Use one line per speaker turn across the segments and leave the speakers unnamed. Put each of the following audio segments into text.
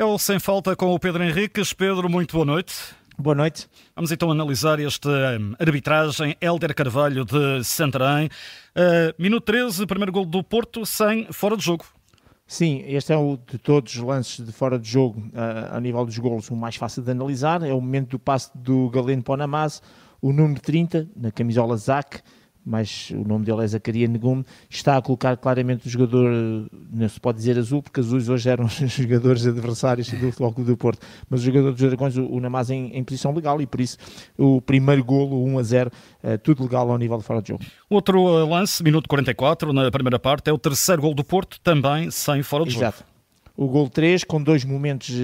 É o Sem Falta com o Pedro Henriques. Pedro, muito boa noite.
Boa noite.
Vamos então analisar esta hum, arbitragem. Helder Carvalho de Santarém. Uh, minuto 13, primeiro gol do Porto, sem fora de jogo.
Sim, este é o de todos os lances de fora de jogo, uh, a nível dos golos, o mais fácil de analisar. É o momento do passe do Galeno para o Namaz, o número 30, na camisola Zac, mas o nome dele é Zacaria Negum, está a colocar claramente o jogador, não se pode dizer azul, porque azuis hoje eram os jogadores adversários do Futebol Clube do Porto, mas o jogador dos Dragões, o Namaz, em, em, posição legal e por isso o primeiro golo, 1 a 0, é, tudo legal ao nível de fora de jogo.
Outro uh, lance, minuto 44, na primeira parte, é o terceiro gol do Porto, também sem fora de
Exato.
jogo.
O gol 3, com dois momentos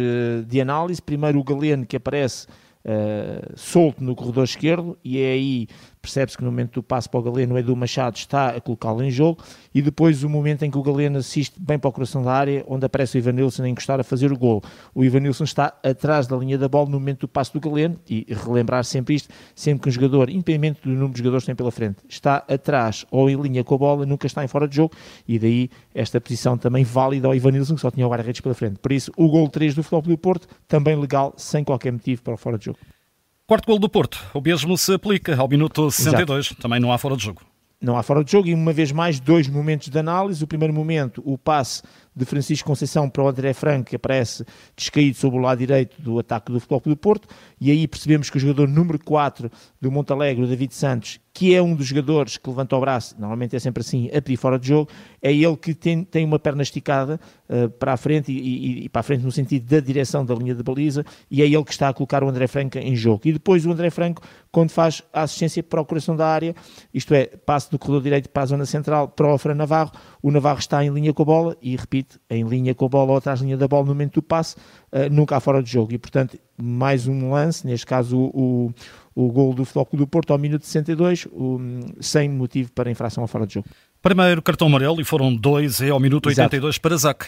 de análise. Primeiro o Galeno, que aparece uh, solto no corredor esquerdo, e é aí percebe-se que no momento do passo para o Galeno, o Edu Machado está a colocá-lo em jogo, e depois o momento em que o Galeno assiste bem para o coração da área, onde aparece o Ivanilson a encostar a fazer o gol. O Ivanilson está atrás da linha da bola no momento do passo do Galeno, e relembrar sempre isto, sempre que um jogador, independente do número de jogadores que tem pela frente, está atrás ou em linha com a bola, nunca está em fora de jogo, e daí esta posição também válida ao Ivanilson, que só tinha o guarda-redes pela frente. Por isso, o gol 3 do Futebol do Porto, também legal, sem qualquer motivo para o fora de jogo.
Quarto gol do Porto. O mesmo se aplica ao minuto 62. Exato. Também não há fora de jogo.
Não há fora de jogo e uma vez mais dois momentos de análise. O primeiro momento, o passe de Francisco Conceição para o André Franco, que aparece descaído sobre o lado direito do ataque do Futebol do Porto, e aí percebemos que o jogador número 4 do Montalegre, o David Santos, que é um dos jogadores que levanta o braço, normalmente é sempre assim, a pedir fora de jogo, é ele que tem, tem uma perna esticada uh, para a frente e, e, e, para a frente no sentido da direção da linha de baliza, e é ele que está a colocar o André Franco em jogo. E depois o André Franco, quando faz a assistência para o coração da área, isto é, passe do corredor direito para a zona central para o Fran Navarro, o Navarro está em linha com a bola e, repito, em linha com a bola ou atrás da linha da bola no momento do passe, uh, nunca há fora de jogo. E, portanto, mais um lance, neste caso o, o, o gol do Floco do Porto ao minuto 62, o, sem motivo para infração ao fora de jogo.
Primeiro cartão amarelo e foram dois é ao minuto Exato. 82 para Zac.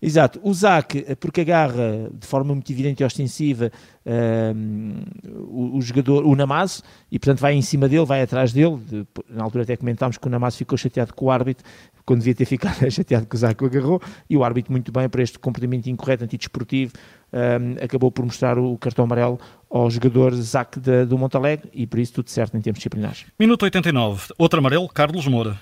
Exato, o Zac, porque agarra de forma muito evidente e ostensiva um, o, o, jogador, o Namaz, e portanto vai em cima dele, vai atrás dele. De, na altura até comentámos que o Namaz ficou chateado com o árbitro, quando devia ter ficado chateado que o Zac o agarrou, e o árbitro, muito bem, para este comportamento incorreto, antidesportivo, um, acabou por mostrar o cartão amarelo ao jogador Zac do Montalegre, e por isso tudo certo em termos disciplinares.
Minuto 89, outro amarelo, Carlos Moura.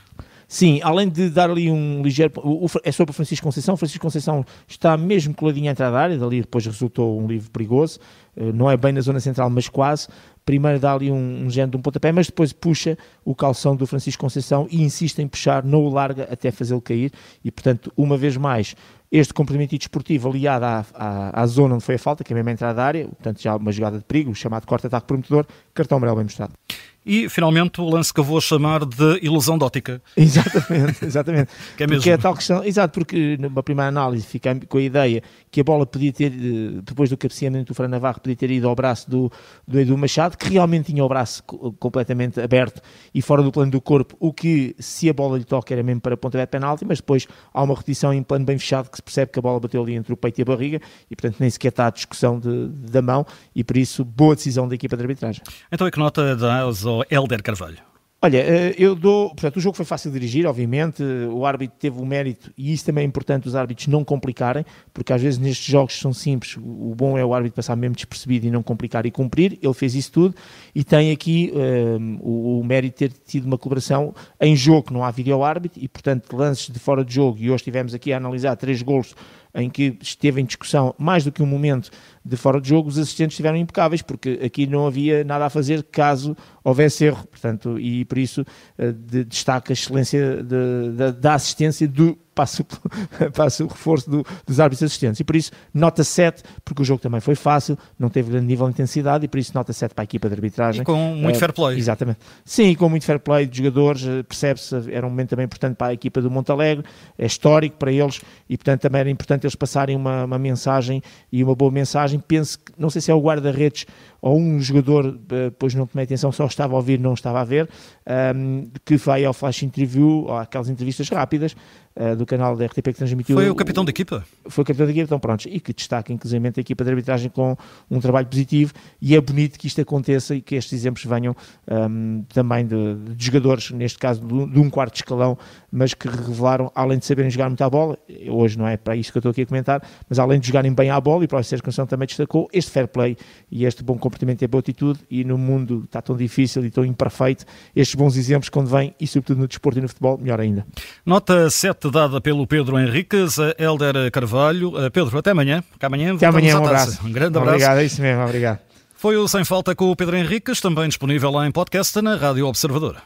Sim, além de dar ali um ligeiro. O, o, é sobre o Francisco Conceição. Francisco Conceição está mesmo coladinho à entrada da área, dali depois resultou um livro perigoso. Eh, não é bem na zona central, mas quase. Primeiro dá ali um, um género de um pontapé, mas depois puxa o calção do Francisco Conceição e insiste em puxar, não o larga até fazê-lo cair. E portanto, uma vez mais, este comprometimento desportivo aliado à, à, à, zona onde foi a falta, que é mesmo a entrada da área, portanto já uma jogada de perigo, chamado corte-ataque prometedor, cartão amarelo bem mostrado.
E, finalmente, o lance que eu vou chamar de ilusão de ótica.
Exatamente, exatamente. que é mesmo. Porque é tal questão, exato, porque numa primeira análise fica com a ideia que a bola podia ter, eh, depois do cabeceamento do Fran Navarro, podia ter ido ao braço do, do Edu Machado, que realmente tinha o braço completamente aberto e fora do plano do corpo, o que, se a bola lhe toca, era mesmo para pontapé de penalti, mas depois há uma repetição em plano bem fechado que se percebe que a bola bateu ali entre o peito e a barriga e, portanto, nem sequer está a discussão de, da mão e, por isso, boa decisão da equipa de arbitragem.
Então, é que nota dá ao Helder Carvalho?
Olha, eh, eu dou. Portanto, o jogo foi fácil de dirigir, obviamente. O árbitro teve o mérito, e isso também é importante, os árbitros não complicarem, porque às vezes nestes jogos são simples. O bom é o árbitro passar mesmo despercebido e não complicar e cumprir. Ele fez isso tudo e tem aqui um, eh, o, o, mérito de ter tido uma colaboração em jogo, não há vídeo árbitro, e portanto, lances de fora de jogo. E hoje estivemos aqui a analisar três golos em que esteve em discussão mais do que um momento de fora de jogo, os assistentes estiveram impecáveis, porque aqui não havia nada a fazer caso houvesse erro, portanto, e por isso uh, de, destaca a excelência de, de, da assistência do passo o reforço do, dos árbitros assistentes. E por isso, nota 7, porque o jogo também foi fácil, não teve grande nível de intensidade, e por isso, nota 7 para a equipa de arbitragem.
E com muito uh, fair play.
Exatamente. Sim, com muito fair play de jogadores, uh, percebe-se, era um momento também importante para a equipa do Montalegre, é histórico para eles, e portanto também era importante eles passarem uma, uma mensagem, e uma boa mensagem. Penso que, não sei se é o guarda-redes ou um jogador, depois não tomei atenção, só estava a ouvir, não estava a ver, um, que vai ao flash interview, ou aquelas entrevistas rápidas uh, do canal da RTP que transmitiu.
Foi o capitão da equipa?
Foi o capitão da equipa, então pronto, e que destaca inclusive a equipa de arbitragem com um trabalho positivo e é bonito que isto aconteça e que estes exemplos venham um, também de, de, jogadores, neste caso de, de um quarto escalão, mas que revelaram, além de saberem jogar muito à bola, hoje não é para isso que eu estou aqui a comentar, mas além de jogarem bem à bola, e para o Sérgio Canção também destacou, este fair play e este bom comportamento e boa atitude, e no mundo está tão difícil e tão imperfeito, estes bons exemplos quando vêm, e sobretudo no desporto e no futebol, melhor ainda.
Nota 7 dada pelo Pedro Henriques, a Helder Carvalho. Pedro, até amanhã.
amanhã, até amanhã um abraço.
Um grande abraço.
Obrigado, é isso mesmo, obrigado.
Foi o Sem Falta com o Pedro Henriques, também disponível em podcast na Rádio Observadora.